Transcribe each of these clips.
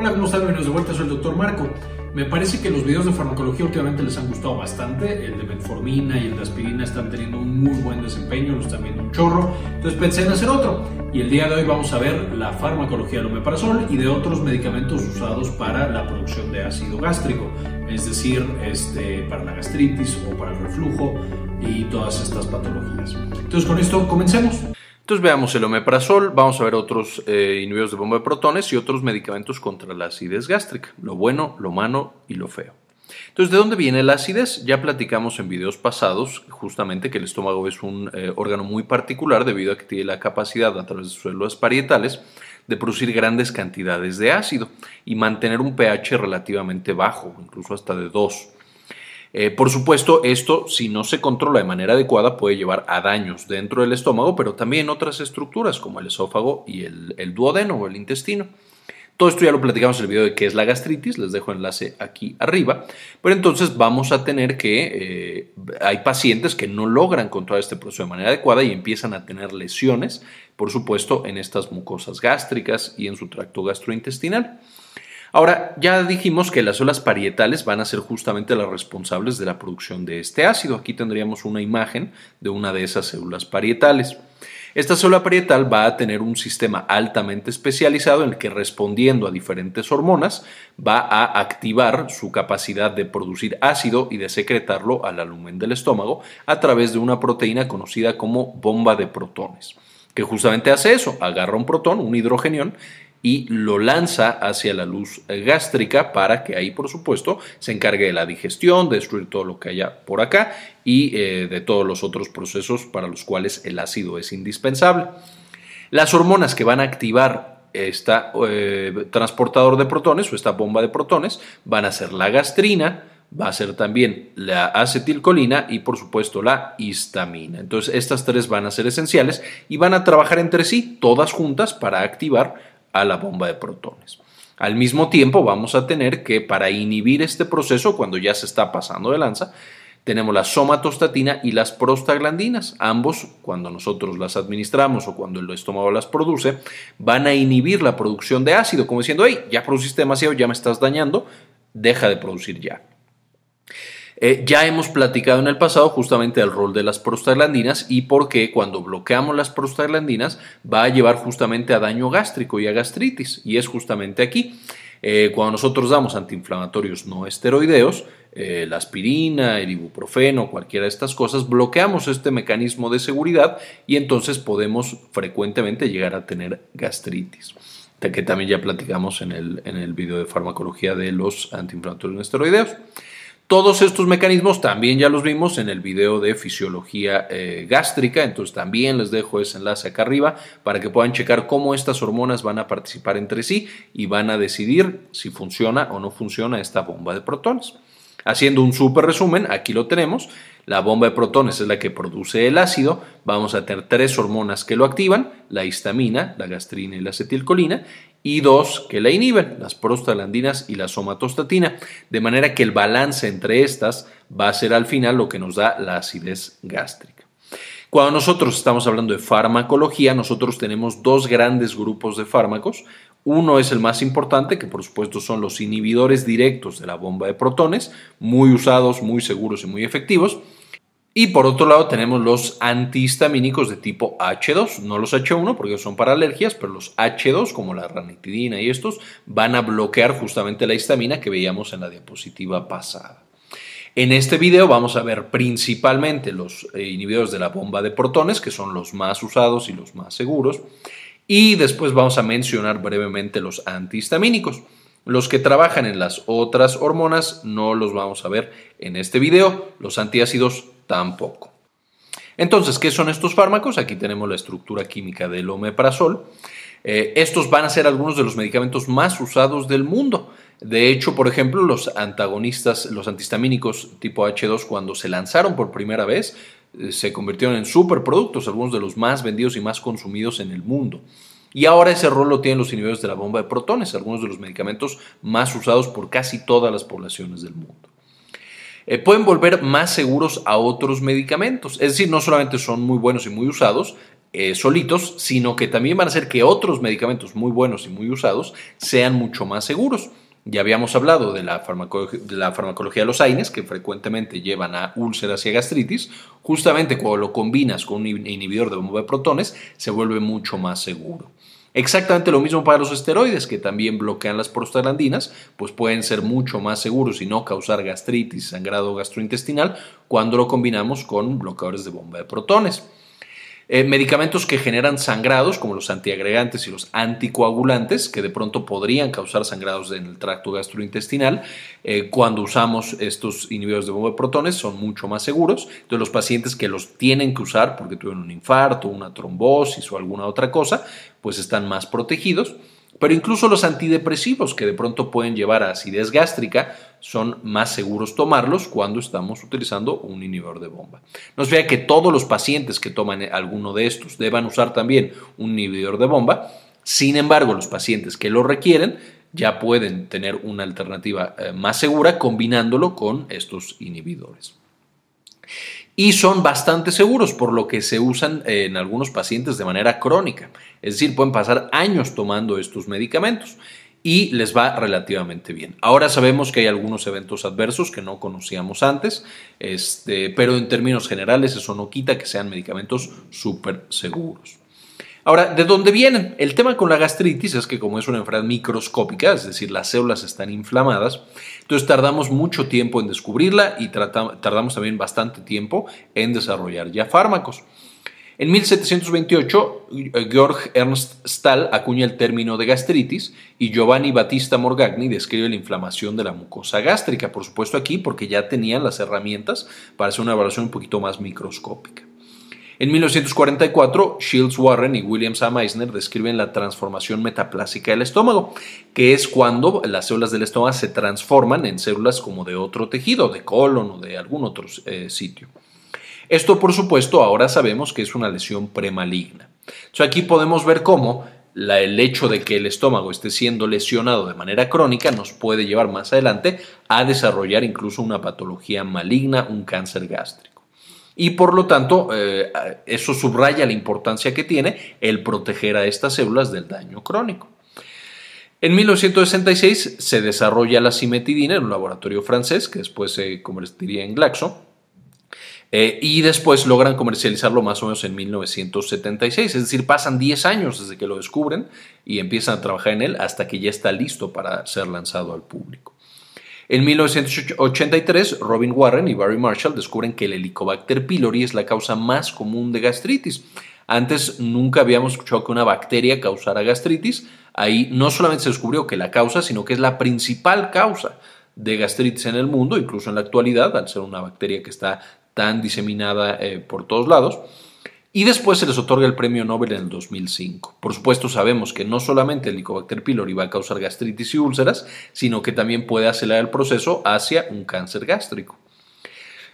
Hola, ¿cómo están? Bienvenidos de vuelta, soy el doctor Marco. Me parece que los videos de farmacología últimamente les han gustado bastante. El de metformina y el de aspirina están teniendo un muy buen desempeño, los están viendo un chorro. Entonces pensé en hacer otro. Y el día de hoy vamos a ver la farmacología del omeprazol y de otros medicamentos usados para la producción de ácido gástrico, es decir, este, para la gastritis o para el reflujo y todas estas patologías. Entonces con esto comencemos. Entonces veamos el omeprazol, vamos a ver otros eh, inhibidores de bomba de protones y otros medicamentos contra la acidez gástrica, lo bueno, lo malo y lo feo. Entonces, ¿de dónde viene la acidez? Ya platicamos en videos pasados justamente que el estómago es un eh, órgano muy particular debido a que tiene la capacidad a través de sus células parietales de producir grandes cantidades de ácido y mantener un pH relativamente bajo, incluso hasta de 2. Eh, por supuesto, esto, si no se controla de manera adecuada, puede llevar a daños dentro del estómago, pero también otras estructuras como el esófago y el, duodeno o el intestino. Todo esto ya lo platicamos en el video de qué es la gastritis, les dejo enlace aquí arriba, pero entonces vamos a tener que eh, hay pacientes que no logran controlar este proceso de manera adecuada y empiezan a tener lesiones, por supuesto, en estas mucosas gástricas y en su tracto gastrointestinal. Ahora, ya dijimos que las células parietales van a ser justamente las responsables de la producción de este ácido. Aquí tendríamos una imagen de una de esas células parietales. Esta célula parietal va a tener un sistema altamente especializado en el que respondiendo a diferentes hormonas va a activar su capacidad de producir ácido y de secretarlo al lumen del estómago a través de una proteína conocida como bomba de protones, que justamente hace eso, agarra un protón, un hidrogenión, y lo lanza hacia la luz gástrica para que ahí, por supuesto, se encargue de la digestión, de destruir todo lo que haya por acá y eh, de todos los otros procesos para los cuales el ácido es indispensable. Las hormonas que van a activar este transportador de protones o esta bomba de protones van a ser la gastrina, va a ser también la acetilcolina y por supuesto la histamina. Entonces estas tres van a ser esenciales y van a trabajar entre sí, todas juntas, para activar a la bomba de protones. Al mismo tiempo vamos a tener que para inhibir este proceso cuando ya se está pasando de lanza, tenemos la somatostatina y las prostaglandinas. Ambos, cuando nosotros las administramos o cuando el estómago las produce, van a inhibir la producción de ácido, como diciendo, hey, ya produciste demasiado, ya me estás dañando, deja de producir ya. Eh, ya hemos platicado en el pasado justamente el rol de las prostaglandinas y por qué cuando bloqueamos las prostaglandinas va a llevar justamente a daño gástrico y a gastritis. Y es justamente aquí. Eh, cuando nosotros damos antiinflamatorios no esteroideos, eh, la aspirina, el ibuprofeno, cualquiera de estas cosas, bloqueamos este mecanismo de seguridad y entonces podemos frecuentemente llegar a tener gastritis que también ya platicamos en el, en el video de farmacología de los antiinflamatorios no esteroideos. Todos estos mecanismos también ya los vimos en el video de fisiología eh, gástrica, entonces también les dejo ese enlace acá arriba para que puedan checar cómo estas hormonas van a participar entre sí y van a decidir si funciona o no funciona esta bomba de protones. Haciendo un súper resumen, aquí lo tenemos. La bomba de protones es la que produce el ácido. Vamos a tener tres hormonas que lo activan, la histamina, la gastrina y la acetilcolina, y dos que la inhiben, las prostaglandinas y la somatostatina, de manera que el balance entre estas va a ser al final lo que nos da la acidez gástrica. Cuando nosotros estamos hablando de farmacología, nosotros tenemos dos grandes grupos de fármacos. Uno es el más importante, que por supuesto son los inhibidores directos de la bomba de protones, muy usados, muy seguros y muy efectivos. Y por otro lado tenemos los antihistamínicos de tipo H2, no los H1 porque son para alergias, pero los H2 como la ranitidina y estos van a bloquear justamente la histamina que veíamos en la diapositiva pasada. En este video vamos a ver principalmente los eh, inhibidores de la bomba de protones, que son los más usados y los más seguros, y después vamos a mencionar brevemente los antihistamínicos. Los que trabajan en las otras hormonas no los vamos a ver en este video. Los antiácidos tampoco. Entonces, ¿qué son estos fármacos? Aquí tenemos la estructura química del omeprazol. Eh, estos van a ser algunos de los medicamentos más usados del mundo. De hecho, por ejemplo, los antagonistas, los antihistamínicos tipo H2, cuando se lanzaron por primera vez, eh, se convirtieron en superproductos, algunos de los más vendidos y más consumidos en el mundo. Y ahora ese rol lo tienen los inhibidores de la bomba de protones, algunos de los medicamentos más usados por casi todas las poblaciones del mundo. Eh, pueden volver más seguros a otros medicamentos. Es decir, no solamente son muy buenos y muy usados, eh, solitos, sino que también van a hacer que otros medicamentos muy buenos y muy usados sean mucho más seguros. Ya habíamos hablado de la, de la farmacología de los AINES, que frecuentemente llevan a úlceras y a gastritis. Justamente cuando lo combinas con un inhibidor de bomba de protones, se vuelve mucho más seguro. Exactamente lo mismo para los esteroides, que también bloquean las prostaglandinas, pues pueden ser mucho más seguros y no causar gastritis, sangrado gastrointestinal, cuando lo combinamos con bloqueadores de bomba de protones. Eh, medicamentos que generan sangrados, como los antiagregantes y los anticoagulantes, que de pronto podrían causar sangrados en el tracto gastrointestinal, eh, cuando usamos estos inhibidores de bomba de protones son mucho más seguros. Entonces los pacientes que los tienen que usar porque tuvieron un infarto, una trombosis o alguna otra cosa, pues están más protegidos. Pero incluso los antidepresivos que de pronto pueden llevar a acidez gástrica son más seguros tomarlos cuando estamos utilizando un inhibidor de bomba. No se vea que todos los pacientes que toman alguno de estos deban usar también un inhibidor de bomba. Sin embargo, los pacientes que lo requieren ya pueden tener una alternativa eh, más segura combinándolo con estos inhibidores y son bastante seguros, por lo que se usan en algunos pacientes de manera crónica. Es decir, pueden pasar años tomando estos medicamentos y les va relativamente bien. Ahora sabemos que hay algunos eventos adversos que no conocíamos antes, este, pero en términos generales eso no quita que sean medicamentos súper seguros. Ahora, ¿de dónde vienen? El tema con la gastritis es que como es una enfermedad microscópica, es decir, las células están inflamadas, entonces tardamos mucho tiempo en descubrirla y tardamos también bastante tiempo en desarrollar ya fármacos. En 1728, Georg Ernst Stahl acuña el término de gastritis y Giovanni Battista Morgagni describe la inflamación de la mucosa gástrica, por supuesto aquí porque ya tenían las herramientas para hacer una evaluación un poquito más microscópica. En 1944, Shields Warren y William A. Meissner describen la transformación metaplásica del estómago, que es cuando las células del estómago se transforman en células como de otro tejido, de colon o de algún otro eh, sitio. Esto, por supuesto, ahora sabemos que es una lesión premaligna. aquí podemos ver cómo el hecho de que el estómago esté siendo lesionado de manera crónica nos puede llevar más adelante a desarrollar incluso una patología maligna, un cáncer gástrico y por lo tanto eh, eso subraya la importancia que tiene el proteger a estas células del daño crónico. En 1966 se desarrolla la cimetidina en un laboratorio francés que después se convertiría en Glaxo. Eh, y después logran comercializarlo más o menos en 1976, es decir, pasan 10 años desde que lo descubren y empiezan a trabajar en él hasta que ya está listo para ser lanzado al público. En 1983, Robin Warren y Barry Marshall descubren que el Helicobacter pylori es la causa más común de gastritis. Antes nunca habíamos escuchado que una bacteria causara gastritis. Ahí no solamente se descubrió que la causa, sino que es la principal causa de gastritis en el mundo, incluso en la actualidad, al ser una bacteria que está tan diseminada eh, por todos lados y después se les otorga el premio Nobel en el 2005. Por supuesto, sabemos que no solamente el Helicobacter pylori va a causar gastritis y úlceras, sino que también puede acelerar el proceso hacia un cáncer gástrico.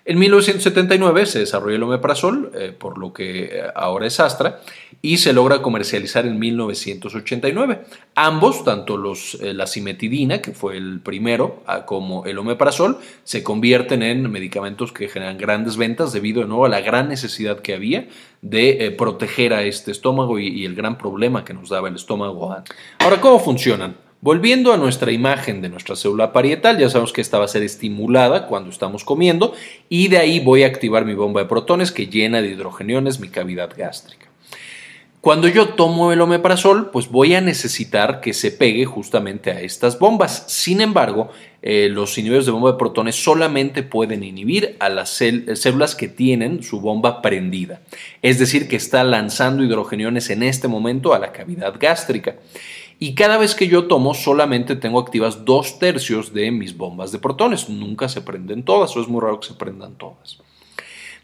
En 1979 se desarrolló el omeprazol, eh, por lo que eh, ahora es Astra, y se logra comercializar en 1989. Ambos, tanto los, eh, la cimetidina, que fue el primero, como el omeprazol, se convierten en medicamentos que generan grandes ventas debido de nuevo a la gran necesidad que había de proteger a este estómago y, y el gran problema que nos daba el estómago. Ahora, ¿cómo funcionan? Volviendo a nuestra imagen de nuestra célula parietal, ya sabemos que esta va a ser estimulada cuando estamos comiendo y de ahí voy a activar mi bomba de protones que llena de hidrogeniones mi cavidad gástrica. Cuando yo tomo el omeprazol, pues voy a necesitar que se pegue justamente a estas bombas. Sin embargo, eh, los inhibidores de bomba de protones solamente pueden inhibir a las células que tienen su bomba prendida. Es decir, que está lanzando hidrogeniones en este momento a la cavidad gástrica. Y cada vez que yo tomo, solamente tengo activas dos tercios de mis bombas de protones. Nunca se prenden todas, o es muy raro que se prendan todas.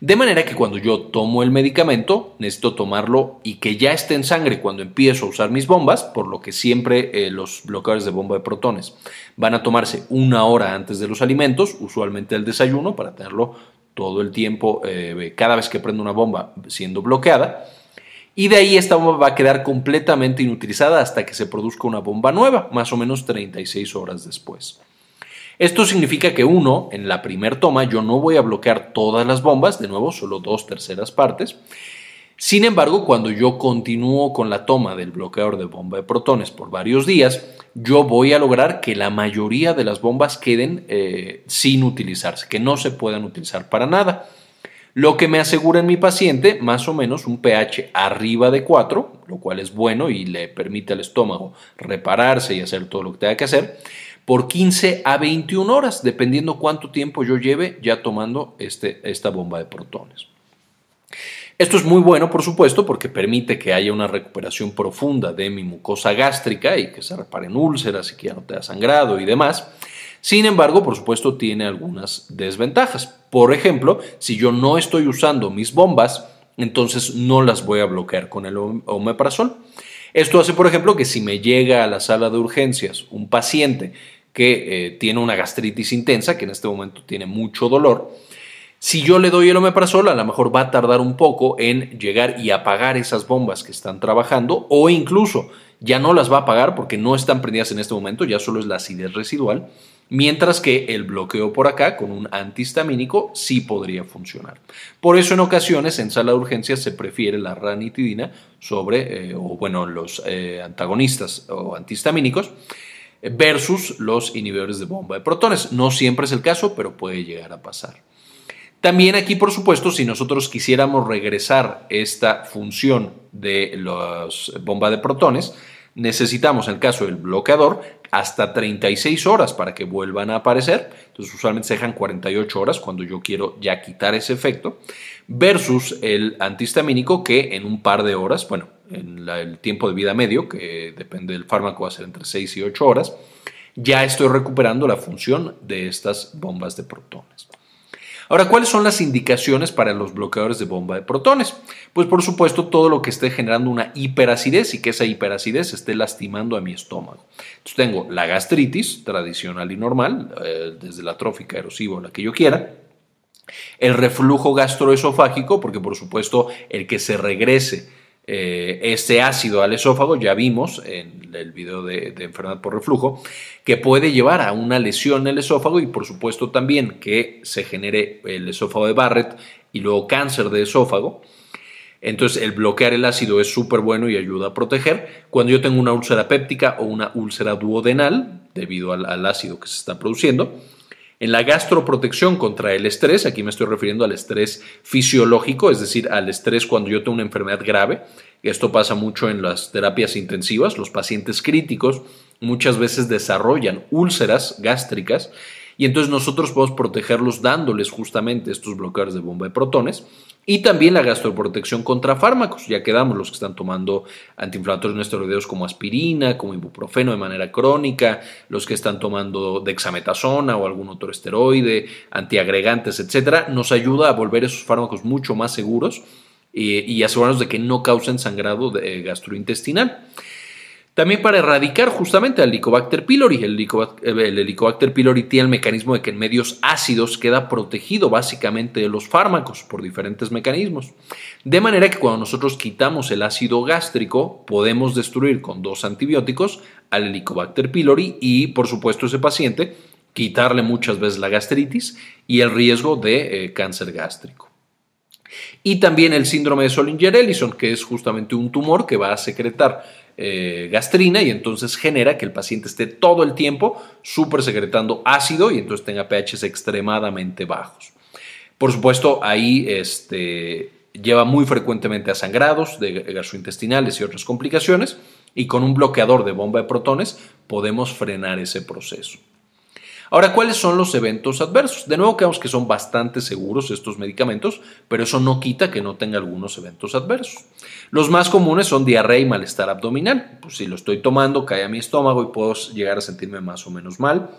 De manera que cuando yo tomo el medicamento, necesito tomarlo y que ya esté en sangre cuando empiezo a usar mis bombas, por lo que siempre eh, los bloqueadores de bomba de protones van a tomarse una hora antes de los alimentos, usualmente el desayuno, para tenerlo todo el tiempo, eh, cada vez que prendo una bomba siendo bloqueada y de ahí esta bomba va a quedar completamente inutilizada hasta que se produzca una bomba nueva, más o menos 36 horas después. Esto significa que uno, en la primer toma, yo no voy a bloquear todas las bombas, de nuevo, solo dos terceras partes, Sin embargo, cuando yo continúo con la toma del bloqueador de bomba de protones por varios días, yo voy a lograr que la mayoría de las bombas queden eh, sin utilizarse, que no se puedan utilizar para nada. Lo que me asegura en mi paciente más o menos un pH arriba de 4, lo cual es bueno y le permite al estómago repararse y hacer todo lo que tenga que hacer, por 15 a 21 horas, dependiendo cuánto tiempo yo lleve ya tomando este, esta bomba de protones. Esto es muy bueno, por supuesto, porque permite que haya una recuperación profunda de mi mucosa gástrica y que se reparen úlceras y que ya no te da sangrado y demás. Sin embargo, por supuesto, tiene algunas desventajas. Por ejemplo, si yo no estoy usando mis bombas, entonces no las voy a bloquear con el omeprazol. Esto hace, por ejemplo, que si me llega a la sala de urgencias un paciente que eh, tiene una gastritis intensa, que en este momento tiene mucho dolor, si yo le doy el omeprazol, a lo mejor va a tardar un poco en llegar y apagar esas bombas que están trabajando o incluso ya no las va a apagar porque no están prendidas en este momento, ya solo es la acidez residual, mientras que el bloqueo por acá con un antihistamínico sí podría funcionar. Por eso en ocasiones en sala de urgencias se prefiere la ranitidina sobre, eh, o bueno, los eh, antagonistas o antihistamínicos versus los inhibidores de bomba de protones. No siempre es el caso, pero puede llegar a pasar. También aquí, por supuesto, si nosotros quisiéramos regresar esta función de las bombas de protones, necesitamos, en el caso del bloqueador, hasta 36 horas para que vuelvan a aparecer. Entonces, usualmente se dejan 48 horas cuando yo quiero ya quitar ese efecto, versus el antihistamínico que en un par de horas, bueno, en el tiempo de vida medio, que depende del fármaco, va a ser entre 6 y 8 horas, ya estoy recuperando la función de estas bombas de protones. Ahora, ¿cuáles son las indicaciones para los bloqueadores de bomba de protones? Pues por supuesto todo lo que esté generando una hiperacidez y que esa hiperacidez esté lastimando a mi estómago. Tengo la gastritis tradicional y normal, eh, desde la trófica, erosiva o la que yo quiera. El reflujo gastroesofágico, porque por supuesto el que se regrese eh, este ácido al esófago, ya vimos en el video de, enfermedad por reflujo, que puede llevar a una lesión en el esófago y por supuesto también que se genere el esófago de Barrett y luego cáncer de esófago. Entonces el bloquear el ácido es súper bueno y ayuda a proteger. Cuando yo tengo una úlcera péptica o una úlcera duodenal, debido al ácido que se está produciendo, en la gastroprotección contra el estrés, aquí me estoy refiriendo al estrés fisiológico, es decir, al estrés cuando yo tengo una enfermedad grave. Esto pasa mucho en las terapias intensivas. Los pacientes críticos muchas veces desarrollan úlceras gástricas y entonces nosotros podemos protegerlos dándoles justamente estos bloqueadores de bomba de protones y también la gastroprotección contra fármacos, ya quedamos los que están tomando antiinflamatorios no esteroideos como aspirina, como ibuprofeno de manera crónica, los que están tomando dexametasona o algún otro esteroide, antiagregantes, etcétera, nos ayuda a volver esos fármacos mucho más seguros y, y asegurarnos de que no causen sangrado gastrointestinal. También para erradicar justamente al Helicobacter pylori. El Helicobacter, pylori tiene el mecanismo de que en medios ácidos queda protegido básicamente de los fármacos por diferentes mecanismos. De manera que cuando nosotros quitamos el ácido gástrico, podemos destruir con dos antibióticos al Helicobacter pylori y, por supuesto, ese paciente quitarle muchas veces la gastritis y el riesgo de eh, cáncer gástrico. Y también el síndrome de Solinger-Ellison, que es justamente un tumor que va a secretar eh, gastrina y entonces genera que el paciente esté todo el tiempo súper secretando ácido y entonces tenga pHs extremadamente bajos. Por supuesto, ahí este, lleva muy frecuentemente a sangrados de gastrointestinales y otras complicaciones y con un bloqueador de bomba de protones podemos frenar ese proceso. Ahora, ¿cuáles son los eventos adversos? De nuevo, creemos que son bastante seguros estos medicamentos, pero eso no quita que no tenga algunos eventos adversos. Los más comunes son diarrea y malestar abdominal. Pues si lo estoy tomando, cae a mi estómago y puedo llegar a sentirme más o menos mal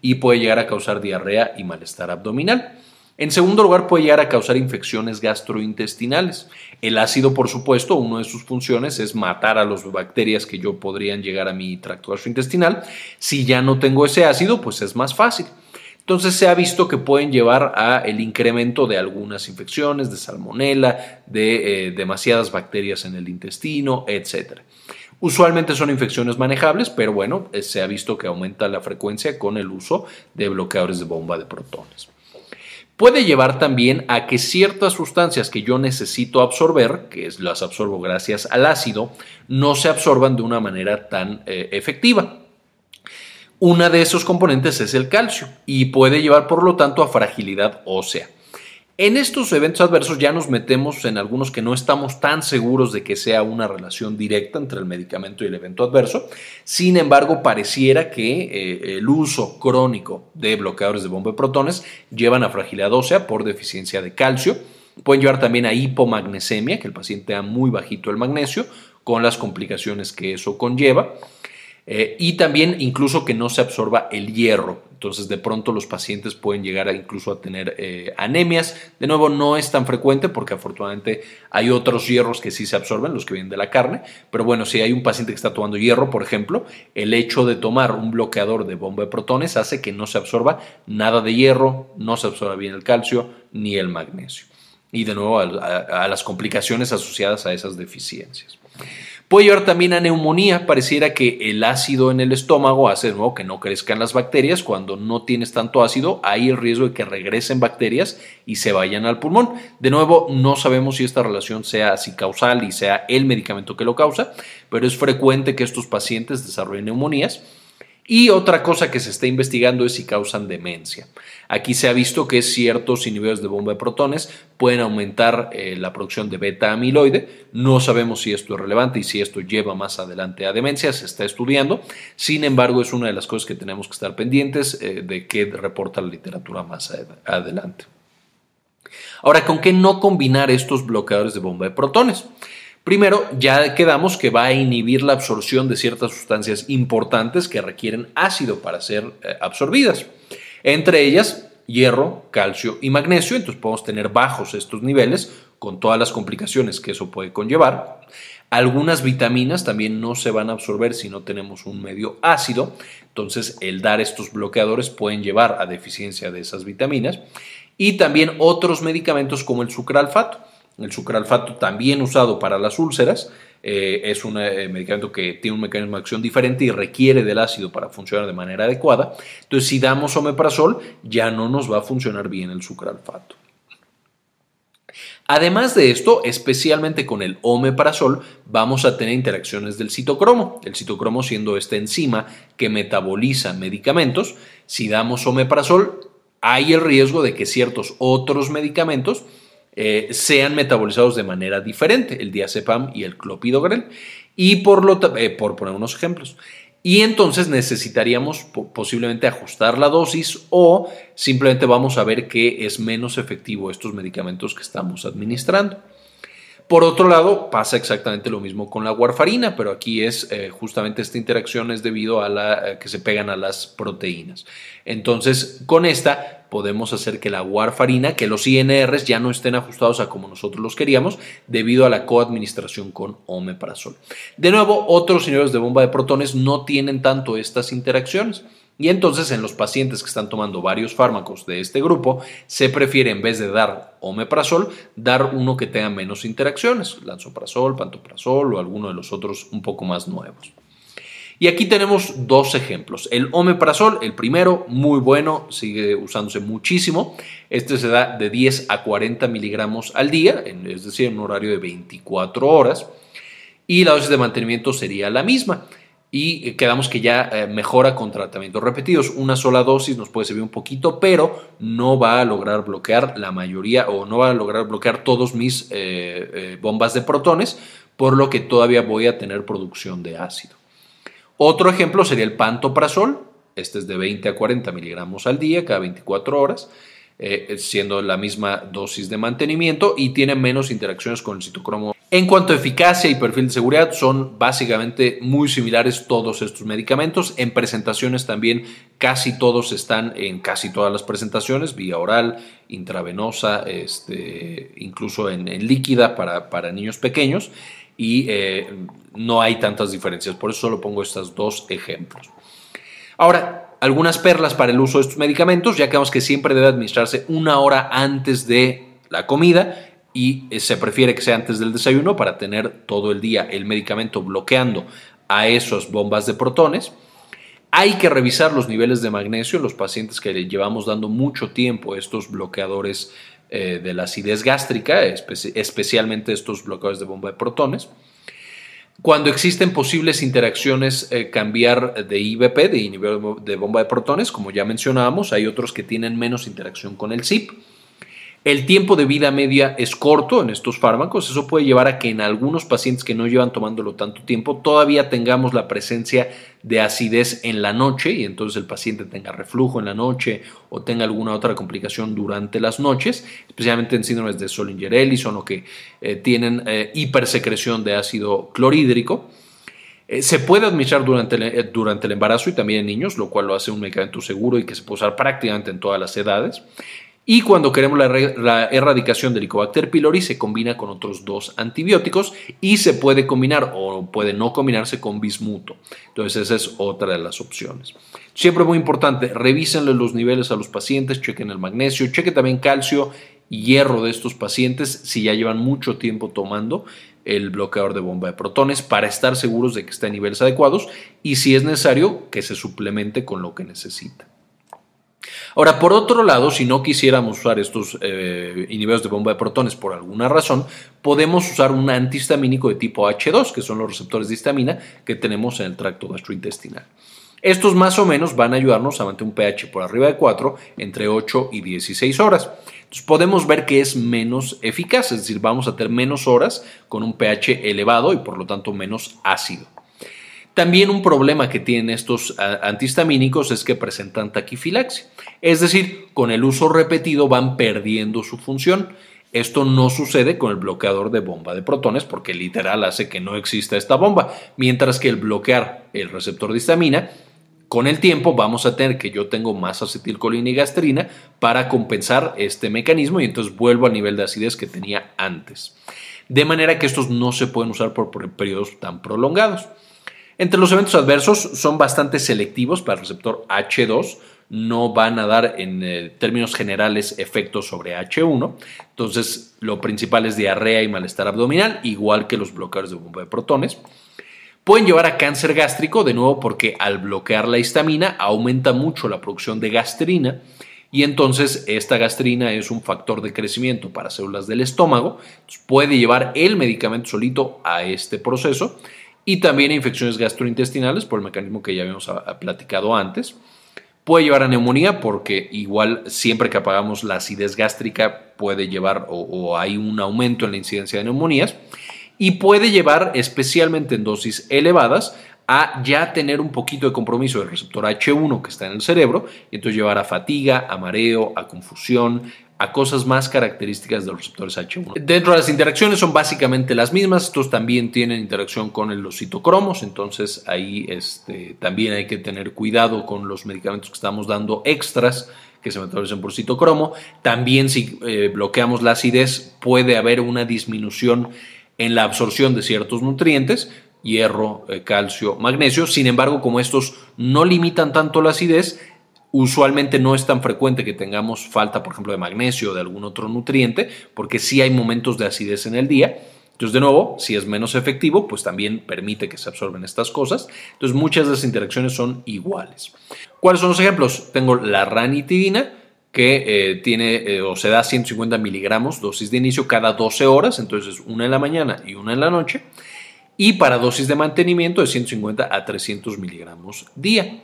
y puede llegar a causar diarrea y malestar abdominal. En segundo lugar, puede llegar a causar infecciones gastrointestinales. El ácido, por supuesto, una de sus funciones es matar a las bacterias que yo podrían llegar a mi tracto gastrointestinal. Si ya no tengo ese ácido, pues es más fácil. Entonces se ha visto que pueden llevar a el incremento de algunas infecciones, de salmonela, de eh, demasiadas bacterias en el intestino, etc. Usualmente son infecciones manejables, pero bueno, eh, se ha visto que aumenta la frecuencia con el uso de bloqueadores de bomba de protones. Puede llevar también a que ciertas sustancias que yo necesito absorber, que las absorbo gracias al ácido, no se absorban de una manera tan eh, efectiva. Una de esos componentes es el calcio y puede llevar por lo tanto a fragilidad ósea. En estos eventos adversos ya nos metemos en algunos que no estamos tan seguros de que sea una relación directa entre el medicamento y el evento adverso. Sin embargo, pareciera que eh, el uso crónico de bloqueadores de bomba de protones llevan a fragilidad ósea por deficiencia de calcio. Pueden llevar también a hipomagnesemia, que el paciente da muy bajito el magnesio, con las complicaciones que eso conlleva. Eh, y también incluso que no se absorba el hierro. Entonces de pronto los pacientes pueden llegar incluso a tener eh, anemias. De nuevo no es tan frecuente porque afortunadamente hay otros hierros que sí se absorben, los que vienen de la carne. Pero bueno, si hay un paciente que está tomando hierro, por ejemplo, el hecho de tomar un bloqueador de bomba de protones hace que no se absorba nada de hierro, no se absorba bien el calcio ni el magnesio. Y de nuevo a las complicaciones asociadas a esas deficiencias. Puede llevar también a neumonía. Pareciera que el ácido en el estómago hace de nuevo que no crezcan las bacterias. Cuando no tienes tanto ácido, hay el riesgo de que regresen bacterias y se vayan al pulmón. De nuevo, no sabemos si esta relación sea así causal y sea el medicamento que lo causa, pero es frecuente que estos pacientes desarrollen neumonías. Y otra cosa que se está investigando es si causan demencia. Aquí se ha visto que ciertos inhibidores de bomba de protones pueden aumentar eh, la producción de beta amiloide. No sabemos si esto es relevante y si esto lleva más adelante a demencia, se está estudiando. Sin embargo, es una de las cosas que tenemos que estar pendientes eh, de que reporta la literatura más adelante. Ahora, ¿con qué no combinar estos bloqueadores de bomba de protones? Primero, ya quedamos que va a inhibir la absorción de ciertas sustancias importantes que requieren ácido para ser eh, absorbidas. Entre ellas, hierro, calcio y magnesio. Entonces podemos tener bajos estos niveles con todas las complicaciones que eso puede conllevar. Algunas vitaminas también no se van a absorber si no tenemos un medio ácido. Entonces el dar estos bloqueadores pueden llevar a deficiencia de esas vitaminas. Y también otros medicamentos como el sucralfato el sucralfato también usado para las úlceras eh, es un eh, medicamento que tiene un mecanismo de acción diferente y requiere del ácido para funcionar de manera adecuada. Entonces, si damos omeprazol, ya no nos va a funcionar bien el sucralfato. Además de esto, especialmente con el omeprazol, vamos a tener interacciones del citocromo, el citocromo siendo esta enzima que metaboliza medicamentos. Si damos omeprazol, hay el riesgo de que ciertos otros medicamentos eh, sean metabolizados de manera diferente, el diazepam y el clopidogrel, y por, lo, eh, por poner unos ejemplos. Y entonces necesitaríamos posiblemente ajustar la dosis o simplemente vamos a ver que es menos efectivo estos medicamentos que estamos administrando. Por otro lado, pasa exactamente lo mismo con la warfarina, pero aquí es eh, justamente esta interacción es debido a la eh, que se pegan a las proteínas. Entonces, con esta podemos hacer que la warfarina, que los INRs ya no estén ajustados a como nosotros los queríamos, debido a la coadministración con omeprazol. De nuevo, otros señores de bomba de protones no tienen tanto estas interacciones. Y entonces en los pacientes que están tomando varios fármacos de este grupo, se prefiere en vez de dar omeprazol, dar uno que tenga menos interacciones, lanzoprazol, pantoprazol o alguno de los otros un poco más nuevos. Y aquí tenemos dos ejemplos. El omeprazol, el primero, muy bueno, sigue usándose muchísimo. Este se da de 10 a 40 miligramos al día, es decir, en un horario de 24 horas. Y la dosis de mantenimiento sería la misma y quedamos que ya eh, mejora con tratamientos repetidos. Una sola dosis nos puede servir un poquito, pero no va a lograr bloquear la mayoría o no va a lograr bloquear todos mis eh, eh, bombas de protones, por lo que todavía voy a tener producción de ácido. Otro ejemplo sería el pantoprazol. Este es de 20 a 40 miligramos al día, cada 24 horas. siendo la misma dosis de mantenimiento y tiene menos interacciones con el citocromo en cuanto a eficacia y perfil de seguridad, son básicamente muy similares todos estos medicamentos. En presentaciones también casi todos están en casi todas las presentaciones, vía oral, intravenosa, este, incluso en, líquida para, niños pequeños y eh, no hay tantas diferencias. Por eso solo pongo estos dos ejemplos. Ahora, algunas perlas para el uso de estos medicamentos, ya que vemos que siempre debe administrarse una hora antes de la comida y eh, se prefiere que sea antes del desayuno para tener todo el día el medicamento bloqueando a esas bombas de protones. Hay que revisar los niveles de magnesio en los pacientes que le llevamos dando mucho tiempo estos bloqueadores eh, de la acidez gástrica, especialmente estos bloqueadores de bomba de protones. Cuando existen posibles interacciones, eh, cambiar de IBP, de inhibidor de bomba de protones, como ya mencionábamos, hay otros que tienen menos interacción con el CIP. El tiempo de vida media es corto en estos fármacos. Eso puede llevar a que en algunos pacientes que no llevan tomándolo tanto tiempo todavía tengamos la presencia de acidez en la noche y entonces el paciente tenga reflujo en la noche o tenga alguna otra complicación durante las noches, especialmente en síndromes de Solinger-Ellison o que eh, tienen eh, hipersecreción de ácido clorhídrico. Eh, se puede administrar durante durante el embarazo y también en niños, lo cual lo hace un medicamento seguro y que se puede usar prácticamente en todas las edades. Y cuando queremos la, erradicación del Helicobacter pylori se combina con otros dos antibióticos y se puede combinar o puede no combinarse con bismuto. Entonces esa es otra de las opciones. Siempre muy importante, revísenle los niveles a los pacientes, chequen el magnesio, chequen también calcio y hierro de estos pacientes si ya llevan mucho tiempo tomando el bloqueador de bomba de protones para estar seguros de que está en niveles adecuados y si es necesario que se suplemente con lo que necesita. Ahora, por otro lado, si no quisiéramos usar estos eh, inhibidores de bomba de protones por alguna razón, podemos usar un antihistamínico de tipo H2, que son los receptores de histamina que tenemos en el tracto gastrointestinal. Estos más o menos van a ayudarnos a mantener un pH por arriba de 4 entre 8 y 16 horas. Entonces podemos ver que es menos eficaz, es decir, vamos a tener menos horas con un pH elevado y por lo tanto menos ácido. También un problema que tienen estos antihistamínicos es que presentan taquifilaxia, es decir, con el uso repetido van perdiendo su función. Esto no sucede con el bloqueador de bomba de protones porque literal hace que no exista esta bomba, mientras que el bloquear el receptor de histamina con el tiempo vamos a tener que yo tengo más acetilcolina y gastrina para compensar este mecanismo y entonces vuelvo al nivel de acidez que tenía antes. De manera que estos no se pueden usar por periodos tan prolongados. Entre los eventos adversos son bastante selectivos para el receptor H2, no van a dar en eh, términos generales efectos sobre H1. Entonces, lo principal es diarrea y malestar abdominal, igual que los bloqueadores de bomba de protones. Pueden llevar a cáncer gástrico, de nuevo porque al bloquear la histamina aumenta mucho la producción de gastrina y entonces esta gastrina es un factor de crecimiento para células del estómago. puede llevar el medicamento solito a este proceso y también a infecciones gastrointestinales por el mecanismo que ya habíamos platicado antes. Puede llevar a neumonía porque igual siempre que apagamos la acidez gástrica puede llevar o, hay un aumento en la incidencia de neumonías y puede llevar especialmente en dosis elevadas a ya tener un poquito de compromiso del receptor H1 que está en el cerebro y entonces llevar a fatiga, a mareo, a confusión, a cosas más características de los receptores H1. Dentro de las interacciones son básicamente las mismas, estos también tienen interacción con los citocromos, entonces ahí este, también hay que tener cuidado con los medicamentos que estamos dando extras que se metabolizan por citocromo. También si eh, bloqueamos la acidez puede haber una disminución en la absorción de ciertos nutrientes, hierro, eh, calcio, magnesio. Sin embargo, como estos no limitan tanto la acidez, Usualmente no es tan frecuente que tengamos falta, por ejemplo, de magnesio o de algún otro nutriente, porque sí hay momentos de acidez en el día. Entonces, de nuevo, si es menos efectivo, pues también permite que se absorben estas cosas. Entonces, muchas de las interacciones son iguales. ¿Cuáles son los ejemplos? Tengo la ranitidina, que eh, tiene eh, o se da 150 miligramos dosis de inicio cada 12 horas, entonces una en la mañana y una en la noche. Y para dosis de mantenimiento de 150 a 300 miligramos día.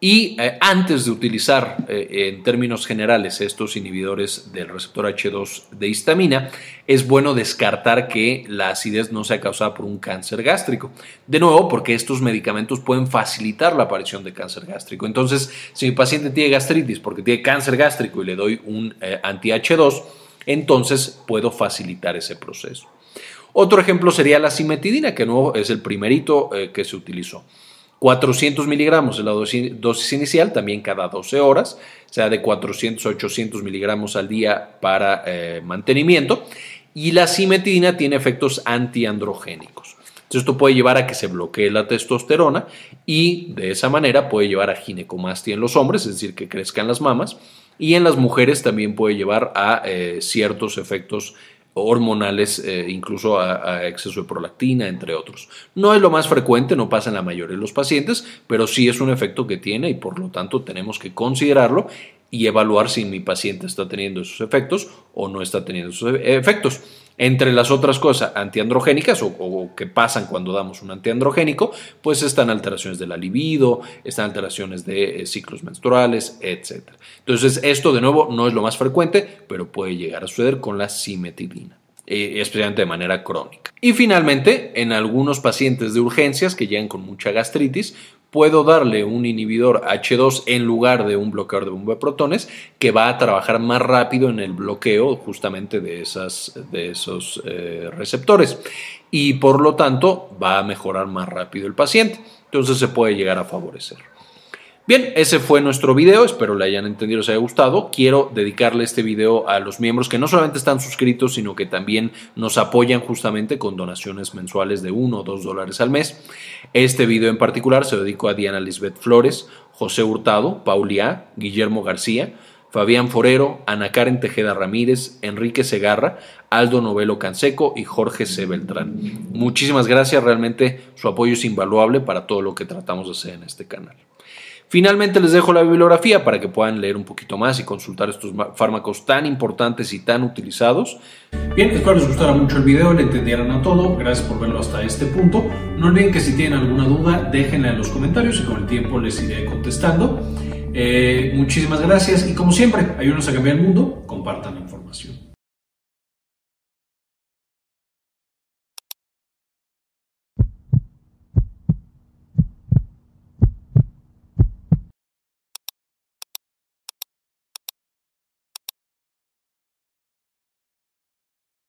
Y eh, antes de utilizar eh, en términos generales estos inhibidores del receptor H2 de histamina, es bueno descartar que la acidez no sea causada por un cáncer gástrico. De nuevo, porque estos medicamentos pueden facilitar la aparición de cáncer gástrico. Entonces, si mi paciente tiene gastritis porque tiene cáncer gástrico y le doy un eh, anti-H2, entonces puedo facilitar ese proceso. Otro ejemplo sería la simetidina, que no es el primerito que se utilizó. 400 miligramos es la dosis, inicial, también cada 12 horas, sea de 400 a 800 miligramos al día para eh, mantenimiento. Y la simetidina tiene efectos antiandrogénicos. Entonces, esto puede llevar a que se bloquee la testosterona y de esa manera puede llevar a ginecomastia en los hombres, es decir, que crezcan las mamas. Y en las mujeres también puede llevar a eh, ciertos efectos hormonales, eh, incluso a, exceso de prolactina, entre otros. No es lo más frecuente, no pasa en la mayoría de los pacientes, pero sí es un efecto que tiene y por lo tanto tenemos que considerarlo y evaluar si mi paciente está teniendo esos efectos o no está teniendo esos e-, efectos. Entre las otras cosas antiandrogénicas o, que pasan cuando damos un antiandrogénico, pues están alteraciones de la libido, están alteraciones de eh, ciclos menstruales, etc. Entonces, esto de nuevo no es lo más frecuente, pero puede llegar a suceder con la simetilina eh, especialmente de manera crónica. Y finalmente, en algunos pacientes de urgencias que llegan con mucha gastritis, puedo darle un inhibidor H2 en lugar de un bloqueador de bomba de protones que va a trabajar más rápido en el bloqueo justamente de, esas, de esos eh, receptores y por lo tanto va a mejorar más rápido el paciente. Entonces se puede llegar a favorecer. Bien, ese fue nuestro video, espero le hayan entendido, les haya gustado. Quiero dedicarle este video a los miembros que no solamente están suscritos, sino que también nos apoyan justamente con donaciones mensuales de 1 o 2 dólares al mes. Este video en particular se dedicó a Diana Lisbeth Flores, José Hurtado, Paulia, Guillermo García, Fabián Forero, Ana Karen Tejeda Ramírez, Enrique Segarra, Aldo Novelo Canseco y Jorge C. Beltrán. Muchísimas gracias, realmente su apoyo es invaluable para todo lo que tratamos de hacer en este canal. Finalmente les dejo la bibliografía para que puedan leer un poquito más y consultar estos fármacos tan importantes y tan utilizados. Bien, espero les gustara mucho el video, le entendieran a todo. Gracias por verlo hasta este punto. No olviden que si tienen alguna duda, déjenla en los comentarios y con el tiempo les iré contestando. Eh, muchísimas gracias y como siempre, ayúdenos a cambiar el mundo, información.